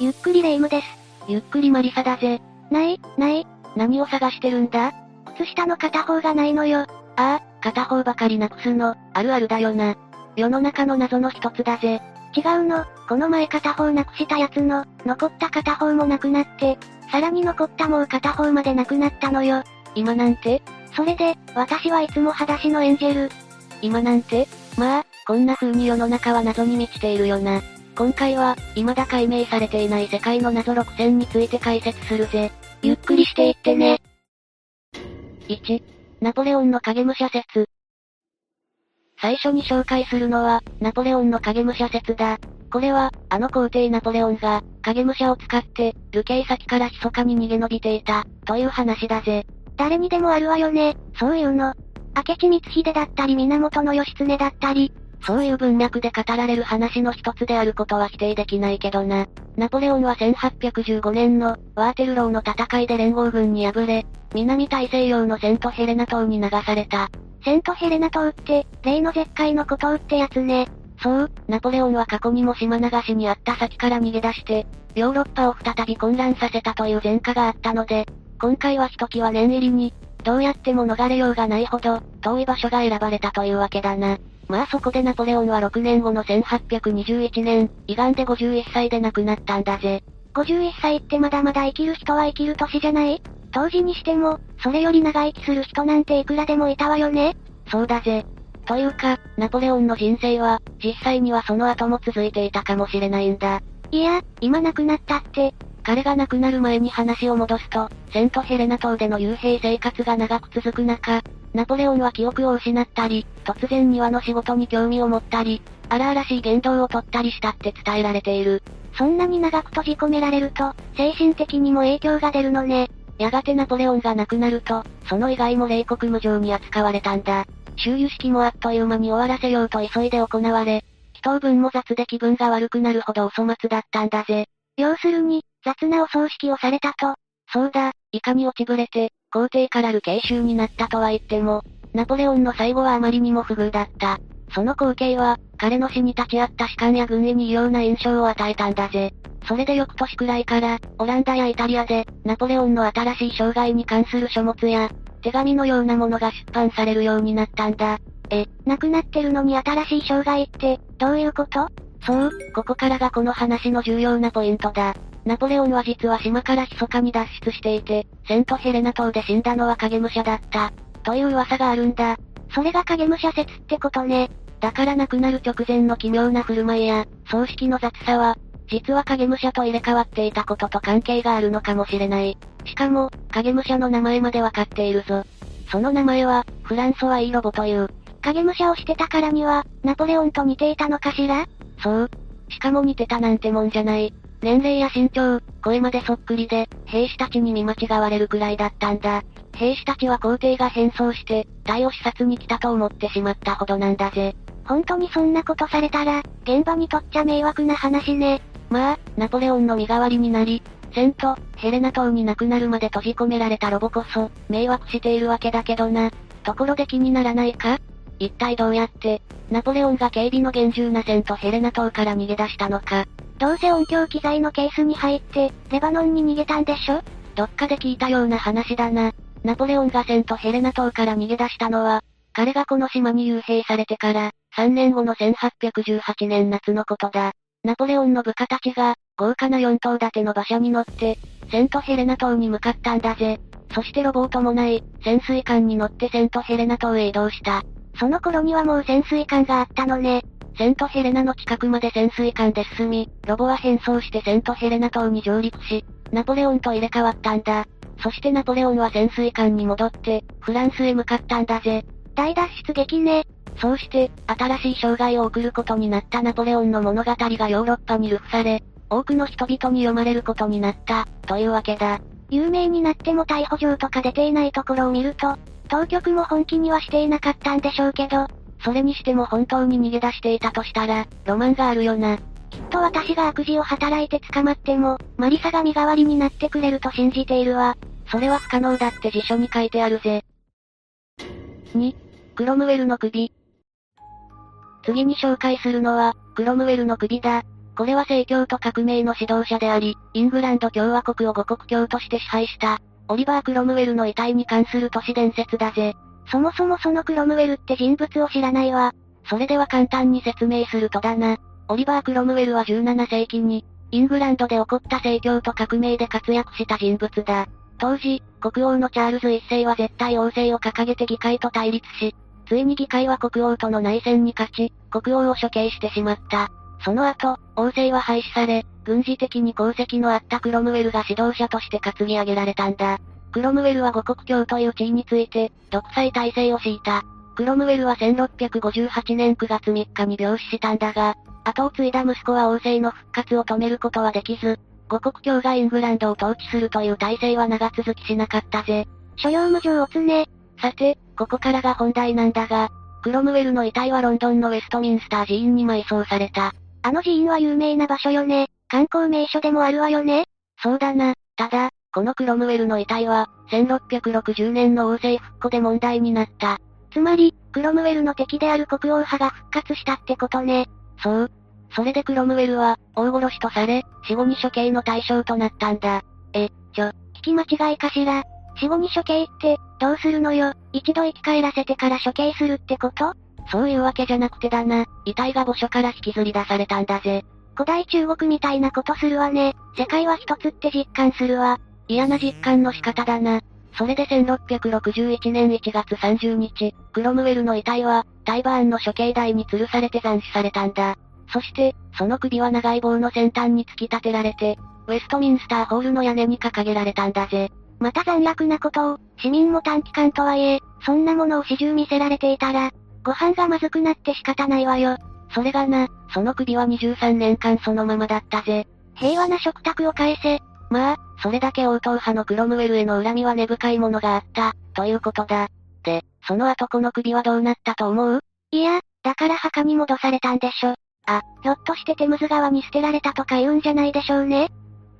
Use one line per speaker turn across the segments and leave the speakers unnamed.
ゆっくりレ夢ムです。
ゆっくりマリサだぜ。
ない、ない。
何を探してるんだ？
靴下の片方がないのよ。
ああ、片方ばかりなくすの、あるあるだよな。世の中の謎の一つだぜ。
違うの、この前片方なくしたやつの、残った片方もなくなって、さらに残ったもう片方までなくなったのよ。
今なんて？
それで、私はいつも裸足のエンジェル。
今なんて？まあ、こんな風に世の中は謎に満ちているよな。今回は、未だ解明されていない世界の謎6000について解説するぜ。
ゆっくりしていってね。
1、ナポレオンの影武者説。最初に紹介するのは、ナポレオンの影武者説だ。これは、あの皇帝ナポレオンが、影武者を使って、流刑先から密かに逃げ延びていた、という話だぜ。
誰にでもあるわよね、そういうの。明智光秀だったり源義経だったり、
そういう文脈で語られる話の一つであることは否定できないけどな。ナポレオンは1815年の、ワーテルローの戦いで連合軍に敗れ、南大西洋のセントヘレナ島に流された。
セントヘレナ島って、例の絶海の孤島ってやつね。
そう、ナポレオンは過去にも島流しにあった先から逃げ出して、ヨーロッパを再び混乱させたという前科があったので、今回はひときわ念入りに、どうやっても逃れようがないほど、遠い場所が選ばれたというわけだな。まあそこでナポレオンは6年後の1821年、胃がんで51歳で亡くなったんだぜ。
51歳ってまだまだ生きる人は生きる年じゃない？当時にしても、それより長生きする人なんていくらでもいたわよね
そうだぜ。というか、ナポレオンの人生は、実際にはその後も続いていたかもしれないんだ。
いや、今亡くなったって。
彼が亡くなる前に話を戻すと、セントヘレナ島での幽閉生活が長く続く中、ナポレオンは記憶を失ったり、突然庭の仕事に興味を持ったり、荒々しい言動をとったりしたって伝えられている。
そんなに長く閉じ込められると、精神的にも影響が出るのね。
やがてナポレオンが亡くなると、その以外も冷酷無情に扱われたんだ。周遊式もあっという間に終わらせようと急いで行われ、祈祷文も雑で気分が悪くなるほどお粗末だったんだぜ。
要するに、雑なお葬式をされたと。
そうだ、いかに落ちぶれて、皇帝からる慶州になったとは言っても、ナポレオンの最後はあまりにも不遇だった。その光景は、彼の死に立ち会った士官や軍医に異様な印象を与えたんだぜ。それで翌年くらいから、オランダやイタリアで、ナポレオンの新しい生涯に関する書物や、手紙のようなものが出版されるようになったんだ。
え、亡くなってるのに新しい生涯って、どういうこと？
そう、ここからがこの話の重要なポイントだ。ナポレオンは実は島から密かに脱出していて、セントヘレナ島で死んだのは影武者だった。という噂があるんだ。
それが影武者説ってことね。
だから亡くなる直前の奇妙な振る舞いや、葬式の雑さは、実は影武者と入れ替わっていたことと関係があるのかもしれない。しかも、影武者の名前までわかっているぞ。その名前は、フランソワ・イーロボという。
影武者をしてたからには、ナポレオンと似ていたのかしら？
そう。しかも似てたなんてもんじゃない。年齢や身長、声までそっくりで、兵士たちに見間違われるくらいだったんだ。兵士たちは皇帝が変装して、隊を視察に来たと思ってしまったほどなんだぜ。
本当にそんなことされたら、現場にとっちゃ迷惑な話ね。
まあ、ナポレオンの身代わりになり、セント、ヘレナ島に亡くなるまで閉じ込められたロボこそ、迷惑しているわけだけどな。ところで気にならないか？一体どうやって、ナポレオンが警備の厳重なセントヘレナ島から逃げ出したのか？
どうせ音響機材のケースに入って、レバノンに逃げたんでしょ？
どっかで聞いたような話だな。ナポレオンがセントヘレナ島から逃げ出したのは、彼がこの島に幽閉されてから、3年後の1818年夏のことだ。ナポレオンの部下たちが、豪華な4頭立ての馬車に乗って、セントヘレナ島に向かったんだぜ。そしてロボを伴い、潜水艦に乗ってセントヘレナ島へ移動した。
その頃にはもう潜水艦があったのね。
セントヘレナの近くまで潜水艦で進み、ロボは変装してセントヘレナ島に上陸し、ナポレオンと入れ替わったんだ。そしてナポレオンは潜水艦に戻って、フランスへ向かったんだぜ。
大脱出劇ね。
そうして、新しい生涯を送ることになったナポレオンの物語がヨーロッパに流布され、多くの人々に読まれることになった、というわけだ。
有名になっても逮捕状とか出ていないところを見ると、当局も本気にはしていなかったんでしょうけど、
それにしても本当に逃げ出していたとしたら、ロマンがあるよな。
きっと私が悪事を働いて捕まっても、マリサが身代わりになってくれると信じているわ。
それは不可能だって辞書に書いてあるぜ。2、クロムウェルの首。次に紹介するのは、クロムウェルの首だ。これは正教と革命の指導者であり、イングランド共和国を五国教として支配した、オリバー・クロムウェルの遺体に関する都市伝説だぜ。
そもそもそのクロムウェルって人物を知らないわ。
それでは簡単に説明するとだな。オリバー・クロムウェルは17世紀に、イングランドで起こった正教と革命で活躍した人物だ。当時、国王のチャールズ一世は絶対王政を掲げて議会と対立し、ついに議会は国王との内戦に勝ち、国王を処刑してしまった。その後、王政は廃止され、軍事的に功績のあったクロムウェルが指導者として担ぎ上げられたんだ。クロムウェルは五国教という地位について、独裁体制を敷いた。クロムウェルは1658年9月3日に病死したんだが、後を継いだ息子は王政の復活を止めることはできず、五国教がイングランドを統治するという体制は長続きしなかったぜ。
所要無常をね。
さて、ここからが本題なんだが、クロムウェルの遺体はロンドンのウェストミンスター寺院に埋葬された。
あの寺院は有名な場所よね。観光名所でもあるわよね。
そうだな。ただ、このクロムウェルの遺体は、1660年の王政復古で問題になった。
つまり、クロムウェルの敵である国王派が復活したってことね。
そう。それでクロムウェルは、大殺しとされ、死後に処刑の対象となったんだ。
え、ちょ、聞き間違いかしら。死後に処刑って、どうするのよ。一度生き返らせてから処刑するってこと？
そういうわけじゃなくてだな。遺体が墓所から引きずり出されたんだぜ。
古代中国みたいなことするわね。世界は一つって実感するわ。
嫌な実感の仕方だな。それで1661年1月30日、クロムウェルの遺体は、タイバーンの処刑台に吊るされて斬首されたんだ。そして、その首は長い棒の先端に突き立てられて、ウェストミンスターホールの屋根に掲げられたんだぜ。
また残虐なことを、市民も短期間とはいえ、そんなものを始終見せられていたら、ご飯がまずくなって仕方ないわよ。
それがな、その首は23年間そのままだったぜ。
平和な食卓を返せ。
まあ、それだけ応答派のクロムウェルへの恨みは根深いものがあった、ということだ。で、その後この首はどうなったと思う？
いや、だから墓に戻されたんでしょ。あ、ひょっとしてテムズ川に捨てられたとか言うんじゃないでしょうね。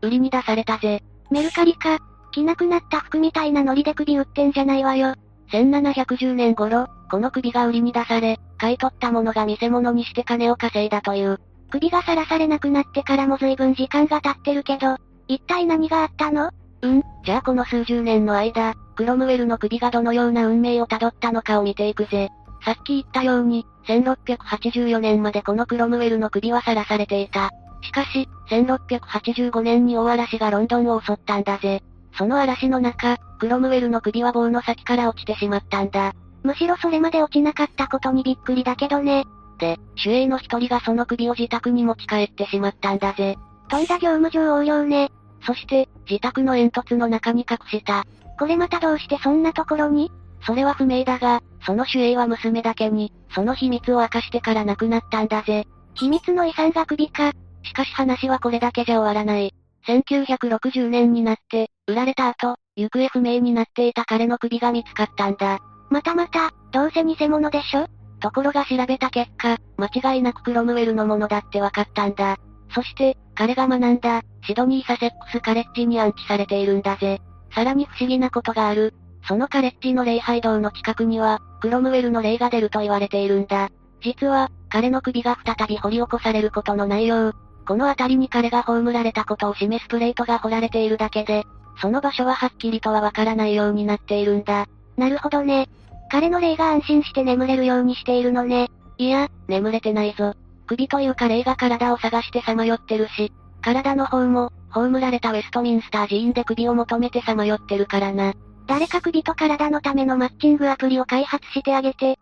売りに出されたぜ。
メルカリか。着なくなった服みたいなノリで首売ってんじゃないわよ。
1710年頃、この首が売りに出され、買い取ったものが見せ物にして金を稼いだという。
首がさらされなくなってからも随分時間が経ってるけど、一体何があったの？
うん、じゃあこの数十年の間、クロムウェルの首がどのような運命をたどったのかを見ていくぜ。さっき言ったように、1684年までこのクロムウェルの首はさらされていた。しかし、1685年に大嵐がロンドンを襲ったんだぜ。その嵐の中、クロムウェルの首は棒の先から落ちてしまったんだ。
むしろそれまで落ちなかったことにびっくりだけどね。
で、守衛の一人がその首を自宅に持ち帰ってしまったんだぜ。
といだ業務上横領ね。
そして、自宅の煙突の中に隠した。
これまたどうしてそんなところに？
それは不明だが、その守衛は娘だけに、その秘密を明かしてから亡くなったんだぜ。
秘密の遺産が首か。
しかし話はこれだけじゃ終わらない。1960年になって、売られた後、行方不明になっていた彼の首が見つかったんだ。
またまた、どうせ偽物でしょ？
ところが調べた結果、間違いなくクロムウェルのものだって分かったんだ。そして、彼が学んだ、シドニーサセックスカレッジに安置されているんだぜ。さらに不思議なことがある。そのカレッジの礼拝堂の近くには、クロムウェルの霊が出ると言われているんだ。実は、彼の首が再び掘り起こされることの内容、この辺りに彼が葬られたことを示すプレートが掘られているだけで、その場所ははっきりとはわからないようになっているんだ。
なるほどね。彼の霊が安心して眠れるようにしているのね。
いや、眠れてないぞ。首というか霊が体を探してさまよってるし、体の方も、葬られたウェストミンスター寺院で首を求めてさまよってるからな。
誰か首と体のためのマッチングアプリを開発してあげて。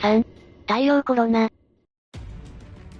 3、太陽コロナ。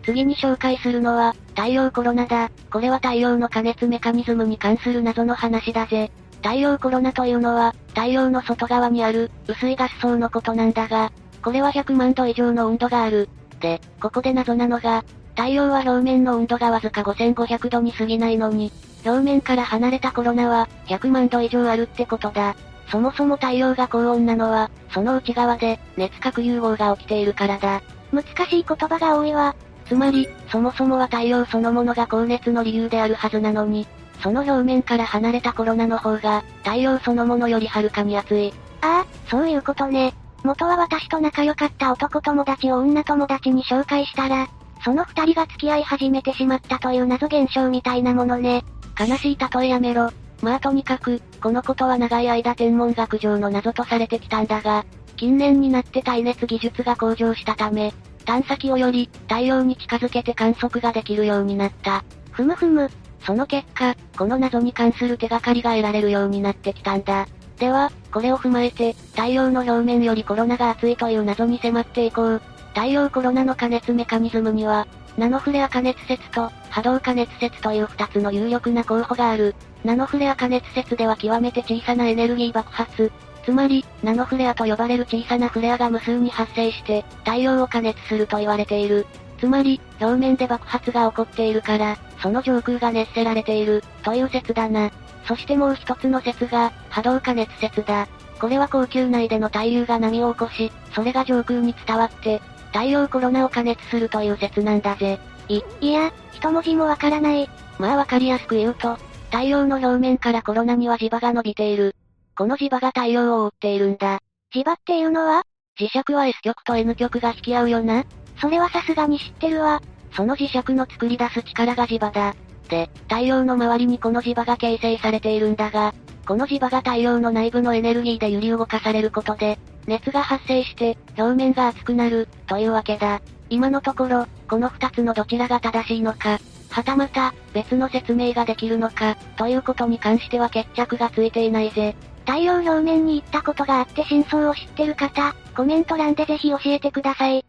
次に紹介するのは、太陽コロナだ。これは太陽の加熱メカニズムに関する謎の話だぜ。太陽コロナというのは、太陽の外側にある、薄いガス層のことなんだが、これは100万度以上の温度がある。で、ここで謎なのが、太陽は表面の温度がわずか5500度に過ぎないのに、表面から離れたコロナは、100万度以上あるってことだ。そもそも太陽が高温なのは、その内側で、熱核融合が起きているからだ。
難しい言葉が多いわ。
つまり、そもそもは太陽そのものが高熱の理由であるはずなのに、その表面から離れたコロナの方が、太陽そのものよりはるかに熱い。
ああ、そういうことね。元は私と仲良かった男友達を女友達に紹介したら、その二人が付き合い始めてしまったという謎現象みたいなものね。
悲しい例えやめろ。まあとにかく、このことは長い間天文学上の謎とされてきたんだが、近年になって耐熱技術が向上したため、探査機をより、太陽に近づけて観測ができるようになった。
ふむふむ。
その結果、この謎に関する手がかりが得られるようになってきたんだ。では、これを踏まえて、太陽の表面よりコロナが熱いという謎に迫っていこう。太陽コロナの加熱メカニズムには、ナノフレア加熱説と波動加熱説という二つの有力な候補がある。ナノフレア加熱説では極めて小さなエネルギー爆発、つまり、ナノフレアと呼ばれる小さなフレアが無数に発生して、太陽を加熱すると言われている。つまり、表面で爆発が起こっているから、その上空が熱せられている、という説だな。そしてもう一つの説が、波動加熱説だ。これは高級内での対流が波を起こし、それが上空に伝わって、太陽コロナを加熱するという説なんだぜ。
い、いや、一文字もわからない。
まあわかりやすく言うと、太陽の表面からコロナには磁場が伸びている。この磁場が太陽を覆っているんだ。
磁場っていうのは？
磁石は S 極と N 極が引き合うよな。
それはさすがに知ってるわ。
その磁石の作り出す力が磁場だ。で、太陽の周りにこの磁場が形成されているんだが、この磁場が太陽の内部のエネルギーで揺り動かされることで、熱が発生して、表面が熱くなる、というわけだ。今のところ、この二つのどちらが正しいのか、はたまた、別の説明ができるのか、ということに関しては決着がついていないぜ。
太陽表面に行ったことがあって真相を知ってる方、コメント欄でぜひ教えてください。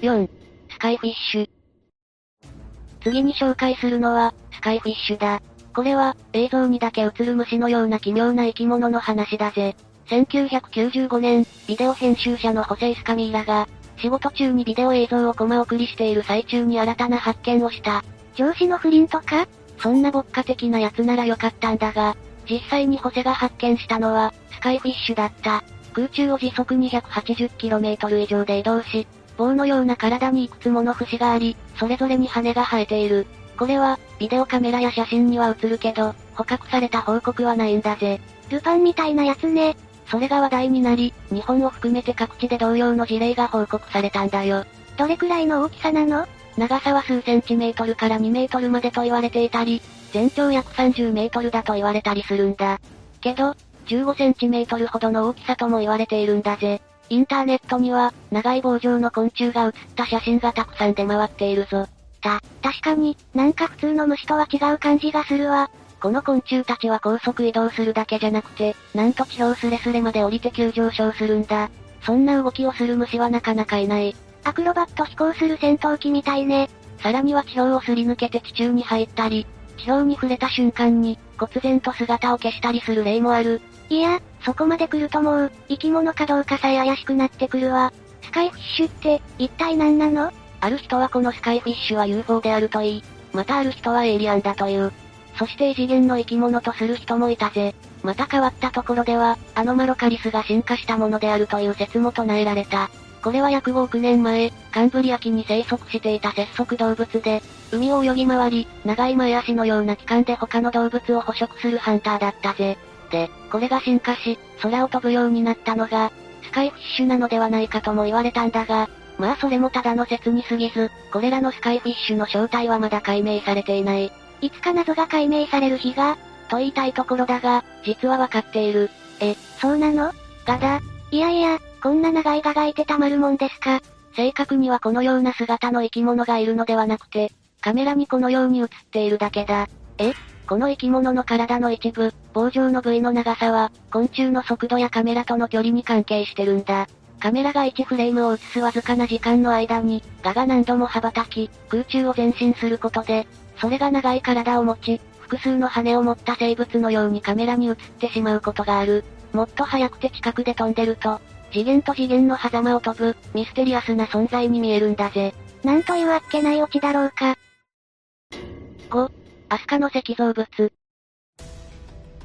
4. スカイフィッシュ。次に紹介するのは、スカイフィッシュだ。これは、映像にだけ映る虫のような奇妙な生き物の話だぜ。1995年、ビデオ編集者のホセイ・スカミーラが、仕事中にビデオ映像をコマ送りしている最中に新たな発見をした。
上司の不倫とか？
そんな牧歌的なやつならよかったんだが、実際にホセが発見したのは、スカイフィッシュだった。空中を時速 280km 以上で移動し、棒のような体にいくつもの節があり、それぞれに羽が生えている。これは、ビデオカメラや写真には映るけど、捕獲された報告はないんだぜ。
ルパンみたいなやつね。
それが話題になり、日本を含めて各地で同様の事例が報告されたんだよ。
どれくらいの大きさなの？
長さは数センチメートルから2メートルまでと言われていたり、全長約30メートルだと言われたりするんだ。けど、15センチメートルほどの大きさとも言われているんだぜ。インターネットには、長い棒状の昆虫が写った写真がたくさん出回っているぞ。
た、確かに、なんか普通の虫とは違う感じがするわ。
この昆虫たちは高速移動するだけじゃなくて、なんと地表スレスレまで降りて急上昇するんだ。そんな動きをする虫はなかなかいない。
アクロバット飛行する戦闘機みたいね。
さらには地表をすり抜けて地中に入ったり、地表に触れた瞬間に、忽然と姿を消したりする例もある。
いや、そこまで来るともう、生き物かどうかさえ怪しくなってくるわ。スカイフィッシュって、一体何なの？
ある人はこのスカイフィッシュは UFO であるといい、またある人はエイリアンだという。そして異次元の生き物とする人もいたぜ。また変わったところでは、アノマロカリスが進化したものであるという説も唱えられた。これは約5億年前、カンブリア紀に生息していた節足動物で、海を泳ぎ回り、長い前足のような器官で他の動物を捕食するハンターだったぜ。で、これが進化し、空を飛ぶようになったのが、スカイフィッシュなのではないかとも言われたんだが、まあそれもただの説に過ぎず、これらのスカイフィッシュの正体はまだ解明されていない。
いつか謎が解明される日が、
と言いたいところだが、実はわかっている。
え、そうなの？
ガだ。
いやいや、こんな長いががいてたまるもんですか。
正確にはこのような姿の生き物がいるのではなくて、カメラにこのように映っているだけだ。えこの生き物の体の一部、棒状の部位の長さは、昆虫の速度やカメラとの距離に関係してるんだ。カメラが1フレームを映すわずかな時間の間に、ガが何度も羽ばたき、空中を前進することで、それが長い体を持ち、複数の羽を持った生物のようにカメラに映ってしまうことがある。もっと速くて近くで飛んでると、次元と次元の狭間を飛ぶ、ミステリアスな存在に見えるんだぜ。
なんというあっけないオチだろうか。
5、アスカの石像物。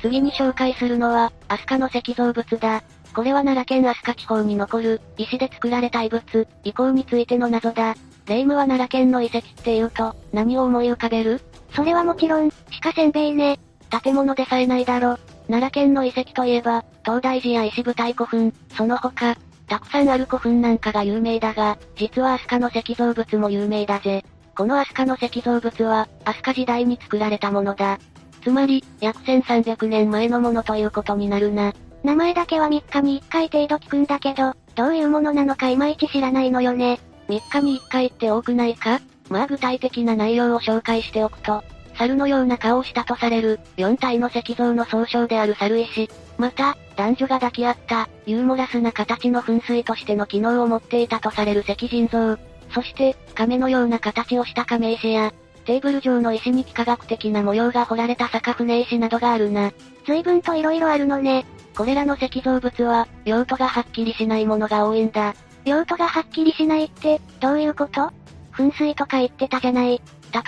次に紹介するのは、アスカの石像物だ。これは奈良県飛鳥地方に残る、石で作られた遺物、遺構についての謎だ。霊夢は奈良県の遺跡って言うと、何を思い浮かべる？
それはもちろん、鹿せんべいね。
建物でさえないだろ。奈良県の遺跡といえば、東大寺や石舞台古墳、その他、たくさんある古墳なんかが有名だが、実は飛鳥の石造物も有名だぜ。この飛鳥の石造物は、飛鳥時代に作られたものだ。つまり、約1300年前のものということになるな。
名前だけは3日に1回程度聞くんだけど、どういうものなのかいまいち知らないのよね。
3日に1回って多くないか？まあ具体的な内容を紹介しておくと、猿のような顔をしたとされる、4体の石像の総称である猿石。また、男女が抱き合った、ユーモラスな形の噴水としての機能を持っていたとされる石人像。そして、亀のような形をした亀石や、テーブル上の石に幾何学的な模様が彫られた坂船石などがあるな。
随分と色々あるのね。
これらの石造物は、用途がはっきりしないものが多いんだ。
用途がはっきりしないって、どういうこと？噴水とか言ってたじゃない。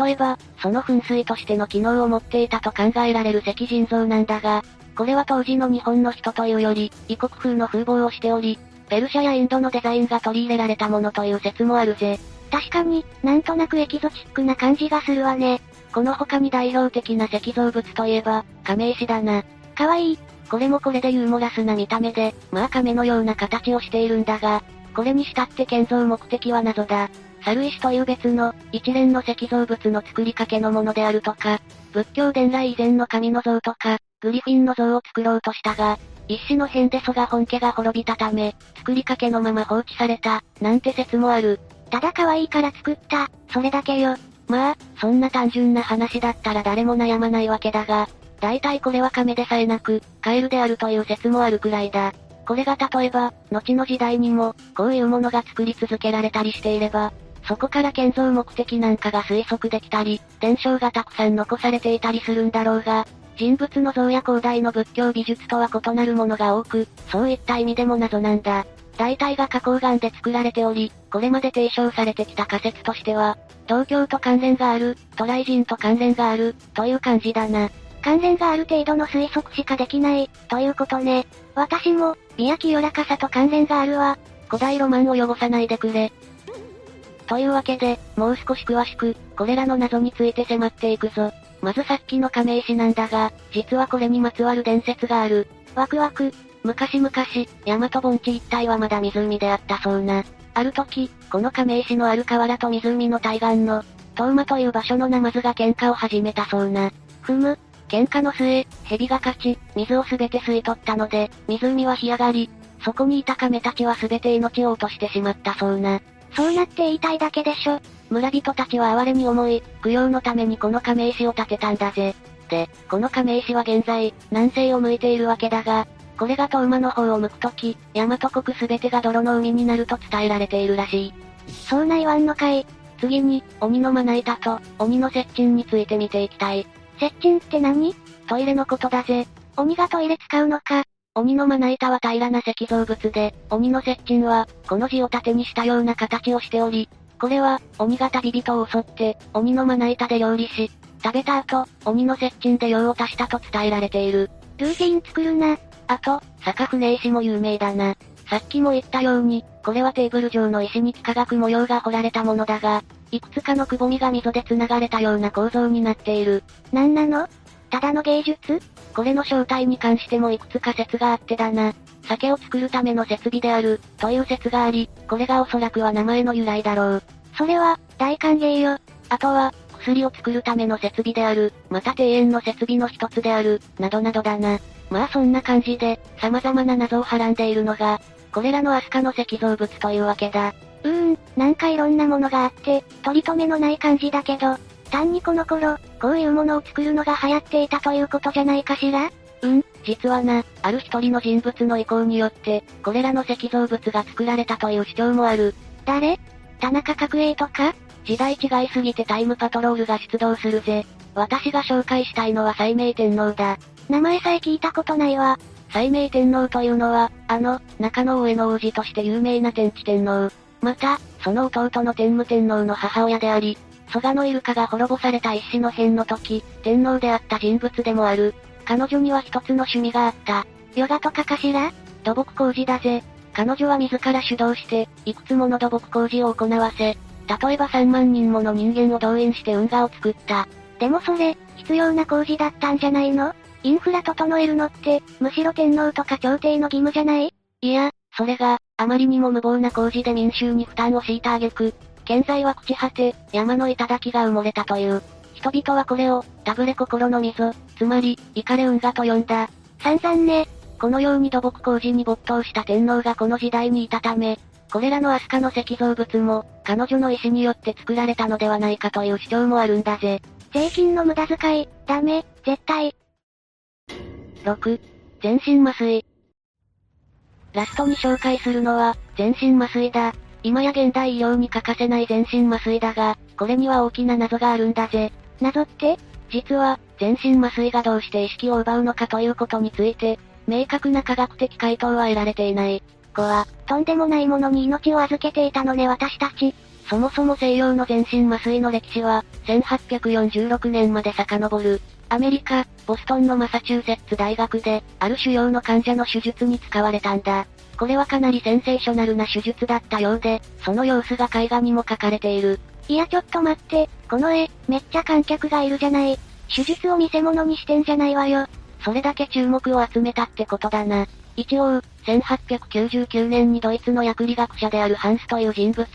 例えば、その噴水としての機能を持っていたと考えられる石人像なんだが、これは当時の日本の人というより、異国風の風貌をしており、ペルシャやインドのデザインが取り入れられたものという説もあるぜ。
確かに、なんとなくエキゾチックな感じがするわね。
この他に代表的な石造物といえば、亀石だな。
かわいい。
これもこれでユーモラスな見た目で、まあ亀のような形をしているんだが、これにしたって建造目的は謎だ。猿石という別の、一連の石造物の作りかけのものであるとか、仏教伝来以前の神の像とか、グリフィンの像を作ろうとしたが、一種の変で蘇我本家が滅びたため、作りかけのまま放置された、なんて説もある。
ただ可愛いから作った、それだけよ。
まあ、そんな単純な話だったら誰も悩まないわけだが、大体これは亀でさえなく、カエルであるという説もあるくらいだ。これが例えば、後の時代にも、こういうものが作り続けられたりしていれば、そこから建造目的なんかが推測できたり、伝承がたくさん残されていたりするんだろうが、人物の像や広大の仏教美術とは異なるものが多く、そういった意味でも謎なんだ。大体が花崗岩で作られており、これまで提唱されてきた仮説としては、東京と関連がある、渡来人と関連がある、という感じだな。
関連がある程度の推測しかできない、ということね。私も、美や清らかさと関連があるわ。
古代ロマンを汚さないでくれ。というわけで、もう少し詳しく、これらの謎について迫っていくぞ。まずさっきの亀石なんだが、実はこれにまつわる伝説がある。
ワクワク。
昔々、大和盆地一帯はまだ湖であったそうな。ある時、この亀石のある河原と湖の対岸の、東馬という場所のナマズが喧嘩を始めたそうな。
ふむ、
喧嘩の末、蛇が勝ち、水をすべて吸い取ったので、湖は干上がり、そこにいた亀たちはすべて命を落としてしまったそうな。
そうなって言いたいだけでしょ。
村人たちは哀れに思い、供養のためにこの亀石を建てたんだぜ。で、この亀石は現在、南西を向いているわけだが、これが東馬の方を向くとき、大和国すべてが泥の海になると伝えられているらしい。
そうな言わんのかい。
次に、鬼のまな板と、鬼の接近について見ていきたい。
接近って何？
トイレのことだぜ。
鬼がトイレ使うのか。
鬼のまな板は平らな石造物で、鬼の接近は、この字を縦にしたような形をしており、これは、鬼が旅人を襲って、鬼のまな板で料理し、食べた後、鬼の接近で用を足したと伝えられている。
ルーティン作るな。
あと、坂船石も有名だな。さっきも言ったように、これはテーブル上の石に幾何学模様が彫られたものだが、いくつかのくぼみが溝で繋がれたような構造になっている。
なんなの？ただの芸術？
これの正体に関してもいくつか説があってだな。酒を作るための設備である、という説があり、これがおそらくは名前の由来だろう。
それは、大歓迎よ。
あとは、薬を作るための設備である、また庭園の設備の一つである、などなどだな。まあそんな感じで、様々な謎をはらんでいるのが、これらのアスカの石造物というわけだ。
うーん、なんかいろんなものがあって、取り留めのない感じだけど、単にこの頃、こういうものを作るのが流行っていたということじゃないかしら？
うん、実はな、ある一人の人物の意向によって、これらの石造物が作られたという主張もある。
誰？田中角栄とか？
時代違いすぎてタイムパトロールが出動するぜ。私が紹介したいのは西明天皇だ。
名前さえ聞いたことないわ。
西明天皇というのは、あの、中野上の王子として有名な天地天皇。また、その弟の天武天皇の母親であり、蘇我のイルカが滅ぼされた一子の変の時、天皇であった人物でもある。彼女には一つの趣味があった。
ヨガとかかしら？
土木工事だぜ。彼女は自ら主導して、いくつもの土木工事を行わせ、例えば3万人もの人間を動員して運河を作った。
でもそれ、必要な工事だったんじゃないの？インフラ整えるのって、むしろ天皇とか朝廷の義務じゃない？
いや、それが、あまりにも無謀な工事で民衆に負担を強いた挙句、現在は朽ち果て、山の頂が埋もれたという。人々はこれを、タブレ心の溝、つまり、イカレ運河と呼んだ。
散々ね。
このように土木工事に没頭した天皇がこの時代にいたため、これらのアスカの石造物も、彼女の意思によって作られたのではないかという主張もあるんだぜ。
税金の無駄遣い、ダメ、絶対。
6、全身麻酔。ラストに紹介するのは、全身麻酔だ。今や現代医療に欠かせない全身麻酔だが、これには大きな謎があるんだぜ。
謎って？
実は、全身麻酔がどうして意識を奪うのかということについて、明確な科学的回答は得られていない。
こは、とんでもないものに命を預けていたのね私たち。
そもそも西洋の全身麻酔の歴史は、1846年まで遡る。アメリカ、ボストンのマサチューセッツ大学で、ある腫瘍の患者の手術に使われたんだ。これはかなりセンセーショナルな手術だったようで、その様子が絵画にも描かれている。
いやちょっと待って、この絵、めっちゃ観客がいるじゃない。手術を見せ物にしてんじゃないわよ。
それだけ注目を集めたってことだな。一応、1899年にドイツの薬理学者であるハンスという人物、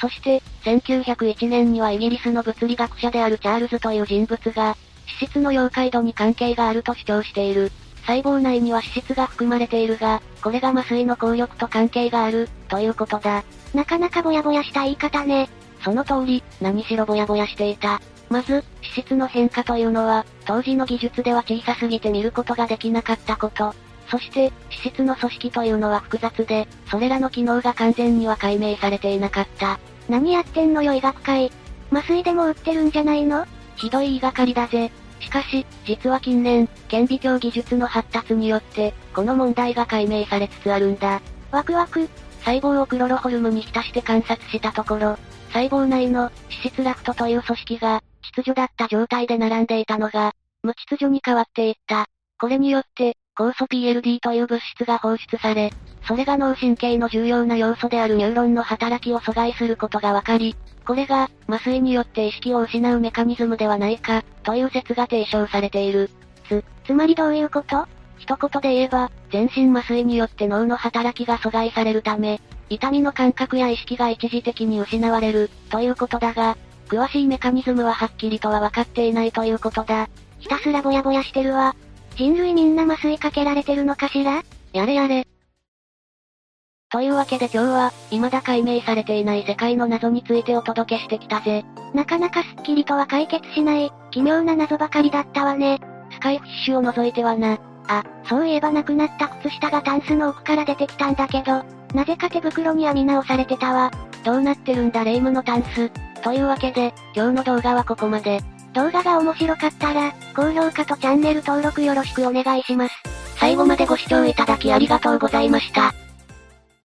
そして、1901年にはイギリスの物理学者であるチャールズという人物が、脂質の溶解度に関係があると主張している。細胞内には脂質が含まれているが、これが麻酔の効力と関係がある、ということだ。
なかなかぼやぼやした言い方ね。
その通り、何しろぼやぼやしていた。まず、脂質の変化というのは、当時の技術では小さすぎて見ることができなかったこと。そして、脂質の組織というのは複雑で、それらの機能が完全には解明されていなかった。
何やってんのよ医学界。麻酔でも売ってるんじゃないの？
ひどい言いがかりだぜ。しかし、実は近年、顕微鏡技術の発達によって、この問題が解明されつつあるんだ。
ワクワク。
細胞をクロロホルムに浸して観察したところ、細胞内の脂質ラクトという組織が、秩序だった状態で並んでいたのが、無秩序に変わっていった。これによって、酵素 PLD という物質が放出され、それが脳神経の重要な要素であるニューロンの働きを阻害することが分かり、これが、麻酔によって意識を失うメカニズムではないか、という説が提唱されている。
つ、つまりどういうこと？
一言で言えば、全身麻酔によって脳の働きが阻害されるため、痛みの感覚や意識が一時的に失われる、ということだが、詳しいメカニズムははっきりとは分かっていないということだ。
ひたすらぼやぼやしてるわ。人類みんな麻酔かけられてるのかしら？
やれやれ、というわけで今日は、未だ解明されていない世界の謎についてお届けしてきたぜ。
なかなかすっきりとは解決しない、奇妙な謎ばかりだったわね。
スカイフィッシュを除いてはな。
あ、そういえばなくなった靴下がタンスの奥から出てきたんだけど、なぜか手袋に編み直されてたわ。
どうなってるんだ霊夢のタンス。というわけで、今日の動画はここまで。
動画が面白かったら、高評価とチャンネル登録よろしくお願いします。
最後までご視聴いただきありがとうございました。